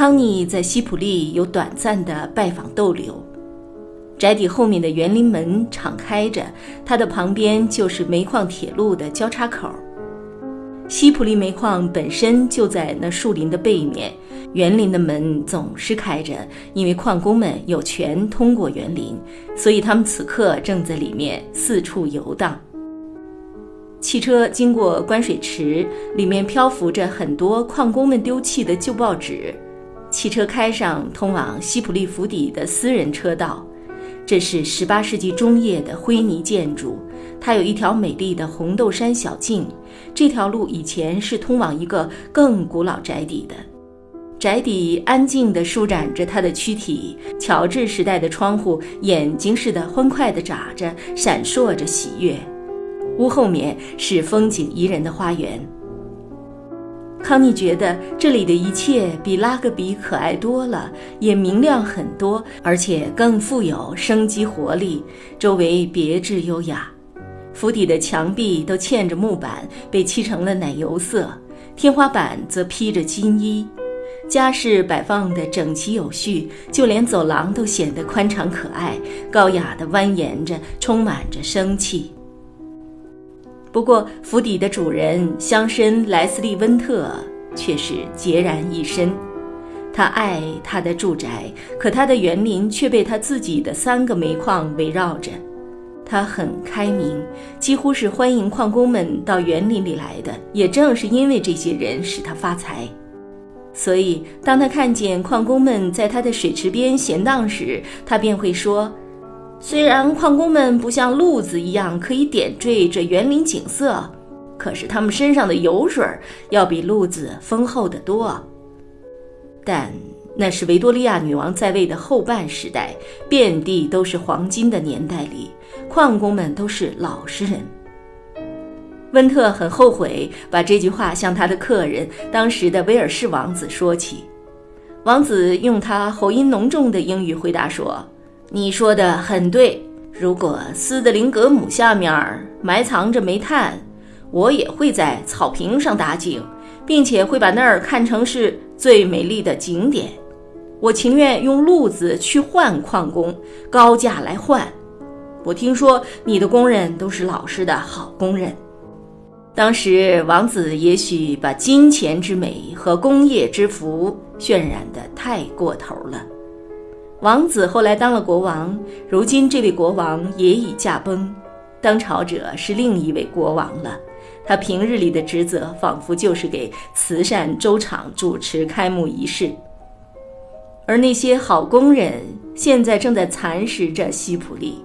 康妮在西普利有短暂的拜访逗留。宅邸后面的园林门敞开着，它的旁边就是煤矿铁路的交叉口。西普利煤矿本身就在那树林的背面，园林的门总是开着，因为矿工们有权通过园林，所以他们此刻正在里面四处游荡。汽车经过关水池，里面漂浮着很多矿工们丢弃的旧报纸。汽车开上通往西普利府邸的私人车道，这是18世纪中叶的灰泥建筑。它有一条美丽的红豆杉小径，这条路以前是通往一个更古老宅邸的。宅邸安静地舒展着它的躯体，乔治时代的窗户眼睛似的欢快地眨着，闪烁着喜悦。屋后面是风景宜人的花园。康妮觉得这里的一切比拉格比可爱多了，也明亮很多，而且更富有生机活力。周围别致优雅，府邸的墙壁都嵌着木板，被漆成了奶油色，天花板则披着金衣，家饰摆放的整齐有序，就连走廊都显得宽敞可爱，高雅地蜿蜒着，充满着生气。不过，府邸的主人乡绅莱斯利·温特却是孑然一身。他爱他的住宅，可他的园林却被他自己的三个煤矿围绕着。他很开明，几乎是欢迎矿工们到园林里来的。也正是因为这些人使他发财，所以当他看见矿工们在他的水池边闲荡时，他便会说。虽然矿工们不像路子一样可以点缀这园林景色，可是他们身上的油水要比路子丰厚得多。但那是维多利亚女王在位的后半时代，遍地都是黄金的年代里，矿工们都是老实人。温特很后悔把这句话向他的客人当时的威尔士王子说起，王子用他喉音浓重的英语回答说。你说的很对。如果斯德林格姆下面埋藏着煤炭，我也会在草坪上打井，并且会把那儿看成是最美丽的景点。我情愿用路子去换矿工，高价来换。我听说你的工人都是老实的好工人。当时王子也许把金钱之美和工业之福渲染得太过头了。王子后来当了国王，如今这位国王也已驾崩，当朝者是另一位国王了。他平日里的职责仿佛就是给慈善粥厂主持开幕仪式，而那些好工人现在正在蚕食着西普利。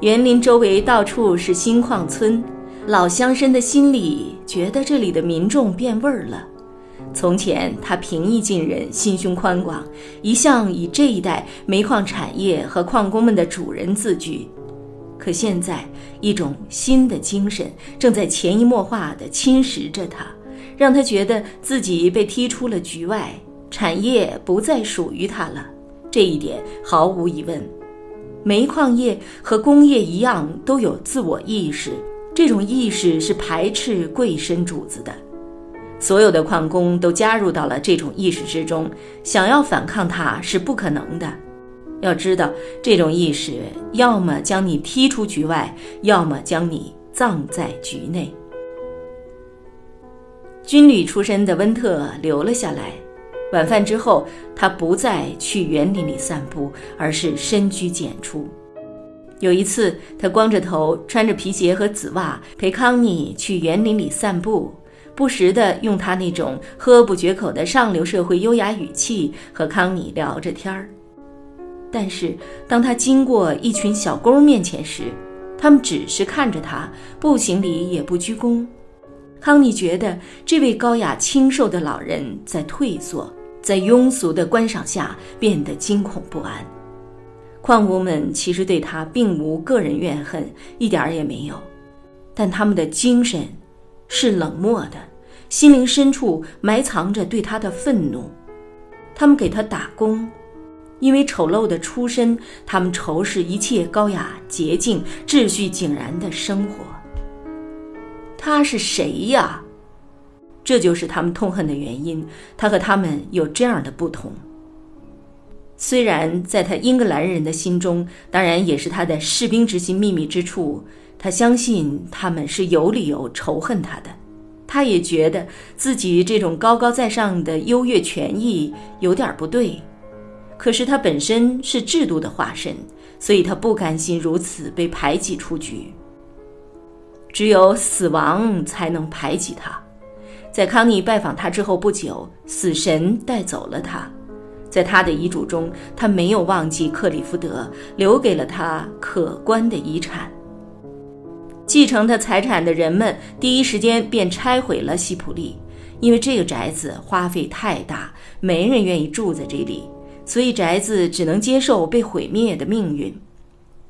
园林周围到处是新矿村，老乡绅的心里觉得这里的民众变味儿了。从前，他平易近人，心胸宽广，一向以这一代煤矿产业和矿工们的主人自居。可现在，一种新的精神正在潜移默化地侵蚀着他，让他觉得自己被踢出了局外，产业不再属于他了。这一点毫无疑问。煤矿业和工业一样，都有自我意识，这种意识是排斥贵绅主子的。所有的矿工都加入到了这种意识之中，想要反抗它是不可能的。要知道，这种意识要么将你踢出局外，要么将你葬在局内。军旅出身的温特留了下来。晚饭之后，他不再去园林里散步，而是深居简出。有一次，他光着头，穿着皮鞋和紫袜，陪康妮去园林里散步。不时地用他那种喝不绝口的上流社会优雅语气和康妮聊着天儿，但是当他经过一群小工面前时，他们只是看着他，不行礼也不鞠躬。康妮觉得这位高雅清瘦的老人在退缩，在庸俗的观赏下变得惊恐不安。矿工们其实对他并无个人怨恨，一点儿也没有，但他们的精神是冷漠的，心灵深处埋藏着对他的愤怒。他们给他打工，因为丑陋的出身，他们仇视一切高雅、洁净、秩序井然的生活。他是谁呀？这就是他们痛恨的原因。他和他们有这样的不同。虽然在他英格兰人的心中，当然也是他的士兵之心秘密之处，他相信他们是有理由仇恨他的。他也觉得自己这种高高在上的优越权益有点不对。可是他本身是制度的化身，所以他不甘心如此被排挤出局。只有死亡才能排挤他。在康妮拜访他之后不久，死神带走了他。在他的遗嘱中，他没有忘记克里夫德，留给了他可观的遗产。继承他财产的人们第一时间便拆毁了西普利，因为这个宅子花费太大，没人愿意住在这里，所以宅子只能接受被毁灭的命运。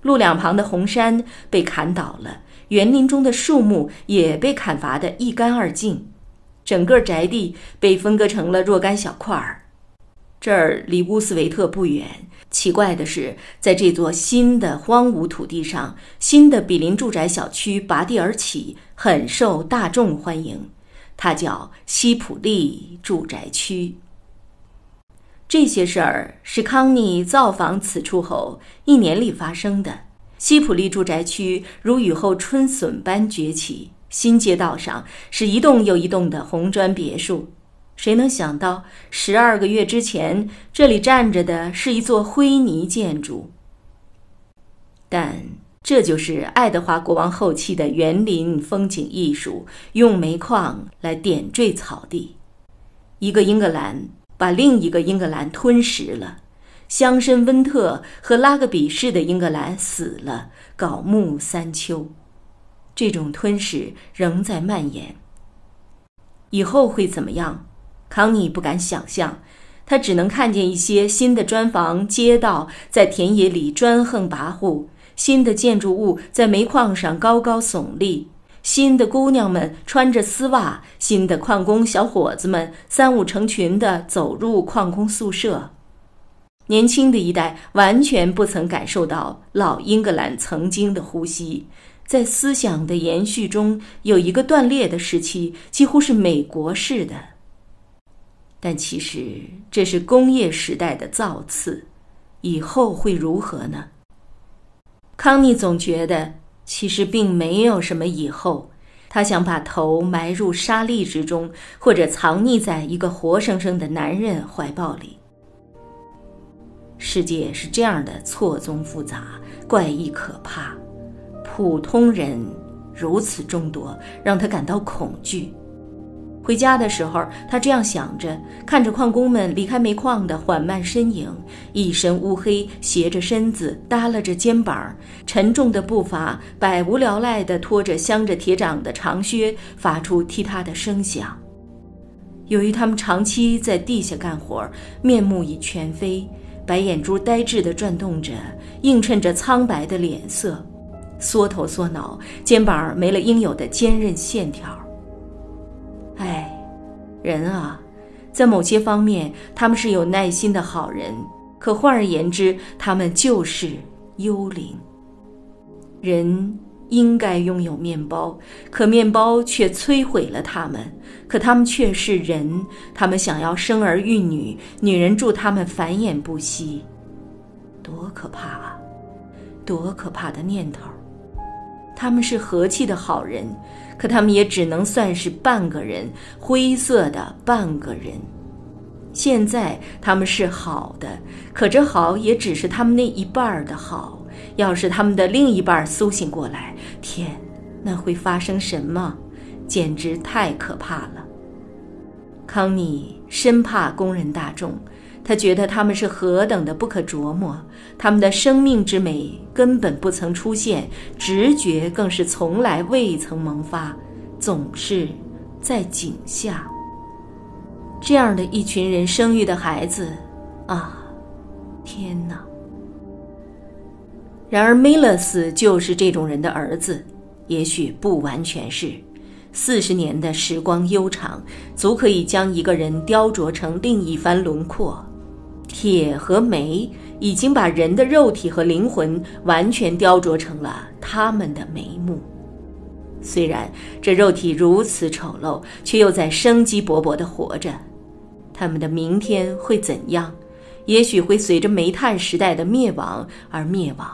路两旁的红杉被砍倒了。园林中的树木也被砍伐得一干二净，整个宅地被分割成了若干小块儿。这儿离乌斯维特不远。奇怪的是，在这座新的荒芜土地上，新的比邻住宅小区拔地而起，很受大众欢迎。它叫西普利住宅区。这些事儿是康妮造访此处后一年里发生的。西普利住宅区如雨后春笋般崛起，新街道上是一栋又一栋的红砖别墅。谁能想到，十二个月之前，这里站着的是一座灰泥建筑？但这就是爱德华国王后期的园林风景艺术，用煤矿来点缀草地。一个英格兰把另一个英格兰吞食了。乡绅温特和拉格比市的英格兰死了，槁木三秋。这种吞噬仍在蔓延。以后会怎么样？康妮不敢想象。他只能看见一些新的砖房、街道在田野里专横跋扈，新的建筑物在煤矿上高高耸立，新的姑娘们穿着丝袜，新的矿工小伙子们三五成群地走入矿工宿舍。年轻的一代完全不曾感受到老英格兰曾经的呼吸，在思想的延续中有一个断裂的时期，几乎是美国式的。但其实这是工业时代的造次，以后会如何呢？康妮总觉得其实并没有什么以后，她想把头埋入沙砾之中，或者藏匿在一个活生生的男人怀抱里。世界是这样的错综复杂、怪异可怕，普通人如此众多，让他感到恐惧。回家的时候，他这样想着，看着矿工们离开煤矿的缓慢身影，一身乌黑，斜着身子，耷拉着肩膀，沉重的步伐，百无聊赖地拖着镶着铁掌的长靴，发出踢踏的声响。由于他们长期在地下干活，面目已全非。白眼珠呆滞地转动着，映衬着苍白的脸色，缩头缩脑，肩膀没了应有的坚韧线条。人啊，在某些方面他们是有耐心的好人，可换而言之，他们就是幽灵。人。应该拥有面包，可面包却摧毁了他们。可他们却是人，他们想要生儿育女，女人助他们繁衍不息，多可怕啊！多可怕的念头！他们是和气的好人，可他们也只能算是半个人，灰色的半个人。现在他们是好的，可这好也只是他们那一半的好。要是他们的另一半苏醒过来，天，那会发生什么？简直太可怕了。康妮深怕工人大众，他觉得他们是何等的不可琢磨，他们的生命之美根本不曾出现，直觉更是从来未曾萌发，总是在井下。这样的一群人生育的孩子，啊，天哪！然而梅勒斯就是这种人的儿子，也许不完全是。四十年的时光悠长，足可以将一个人雕琢成另一番轮廓。铁和煤已经把人的肉体和灵魂完全雕琢成了他们的眉目。虽然这肉体如此丑陋，却又在生机勃勃地活着。他们的明天会怎样？也许会随着煤炭时代的灭亡而灭亡。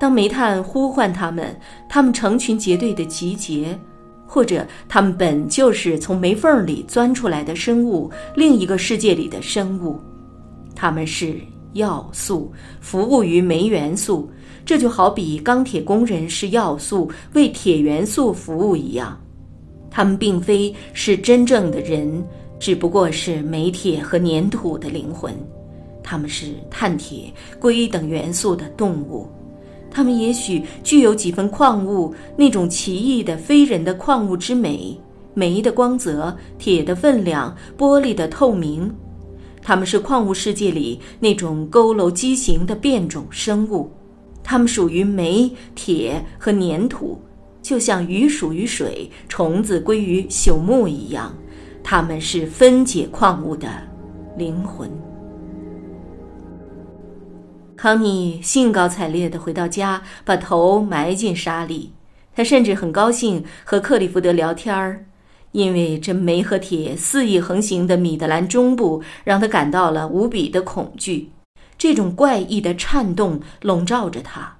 当煤炭呼唤他们，他们成群结队的集结，或者他们本就是从煤缝里钻出来的生物，另一个世界里的生物。他们是要素，服务于煤元素，这就好比钢铁工人是要素，为铁元素服务一样。他们并非是真正的人，只不过是煤铁和粘土的灵魂。他们是碳、铁、硅等元素的动物。他们也许具有几分矿物那种奇异的非人的矿物之美，煤的光泽，铁的分量，玻璃的透明。他们是矿物世界里那种佝偻畸形的变种生物，它们属于煤、铁和粘土，就像鱼属于水，虫子归于朽木一样。它们是分解矿物的灵魂。康妮兴高采烈地回到家，把头埋进沙里。他甚至很高兴和克里福德聊天儿。因为这煤和铁肆意横行的米德兰中部，让他感到了无比的恐惧。这种怪异的颤动笼罩着他。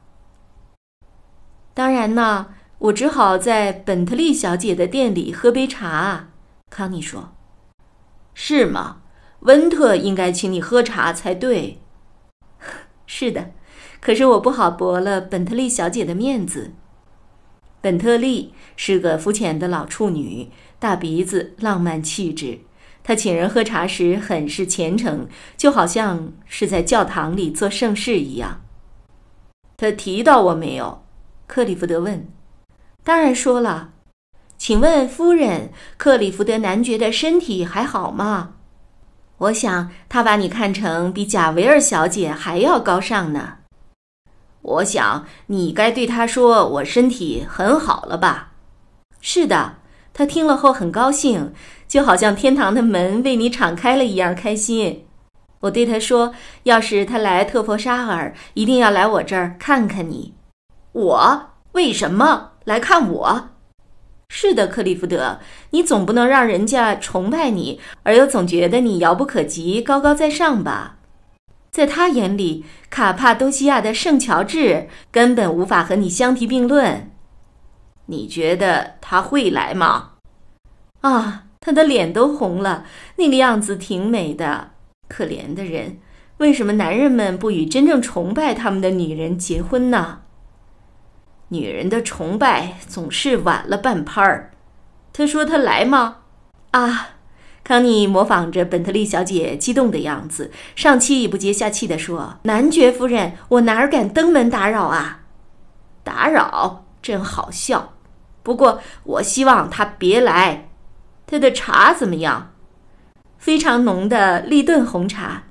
当然呢，我只好在本特利小姐的店里喝杯茶。康妮说：“是吗？温特应该请你喝茶才对。”“是的，可是我不好驳了本特利小姐的面子。”本特利是个肤浅的老处女。大鼻子，浪漫气质。他请人喝茶时很是虔诚，就好像是在教堂里做盛事一样。他提到我没有？克里福德问。当然说了。请问夫人，克里福德男爵的身体还好吗？我想他把你看成比贾维尔小姐还要高尚呢。我想你该对他说我身体很好了吧？是的。他听了后很高兴，就好像天堂的门为你敞开了一样开心。我对他说：“要是他来特佛沙尔，一定要来我这儿看看你。”我为什么来看我？是的，克利夫德，你总不能让人家崇拜你，而又总觉得你遥不可及、高高在上吧？在他眼里，卡帕多西亚的圣乔治根本无法和你相提并论。你觉得他会来吗？啊，他的脸都红了，那个样子挺美的。可怜的人，为什么男人们不与真正崇拜他们的女人结婚呢？女人的崇拜总是晚了半拍儿。他说他来吗？啊，康妮模仿着本特利小姐激动的样子，上气不接下气地说：“男爵夫人，我哪儿敢登门打扰啊？打扰，真好笑。不过我希望他别来。”他的茶怎么样？非常浓的利顿红茶。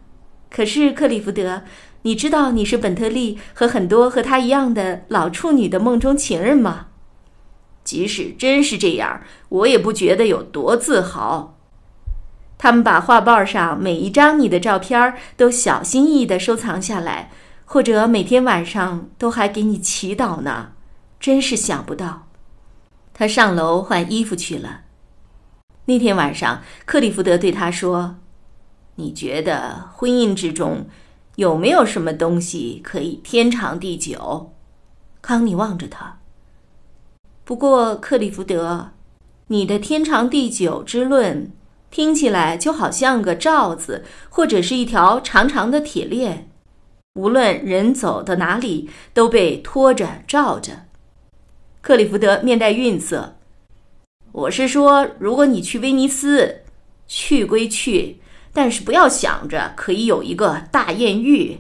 可是克里福德，你知道你是本特利和很多和他一样的老处女的梦中情人吗？即使真是这样，我也不觉得有多自豪。他们把画报上每一张你的照片都小心翼翼地收藏下来，或者每天晚上都还给你祈祷呢。真是想不到。他上楼换衣服去了。那天晚上，克里福德对他说：“你觉得婚姻之中有没有什么东西可以天长地久？”康妮望着他。不过，克里福德，你的天长地久之论听起来就好像个罩子，或者是一条长长的铁链，无论人走到哪里都被拖着罩着。克里福德面带愠色。我是说，如果你去威尼斯，去归去，但是不要想着可以有一个大艳遇。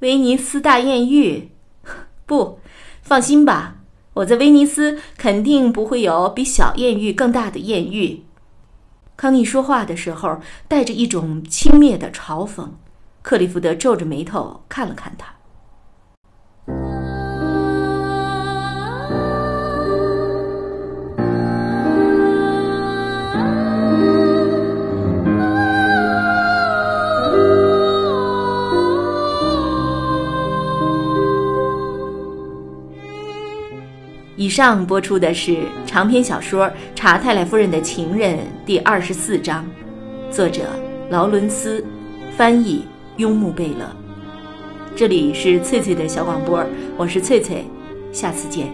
威尼斯大艳遇，不，放心吧，我在威尼斯肯定不会有比小艳遇更大的艳遇。康妮说话的时候带着一种轻蔑的嘲讽，克里福德皱着眉头看了看他。上播出的是长篇小说《查泰莱夫人的情人》第二十四章，作者劳伦斯，翻译雍穆贝勒。这里是翠翠的小广播，我是翠翠，下次见。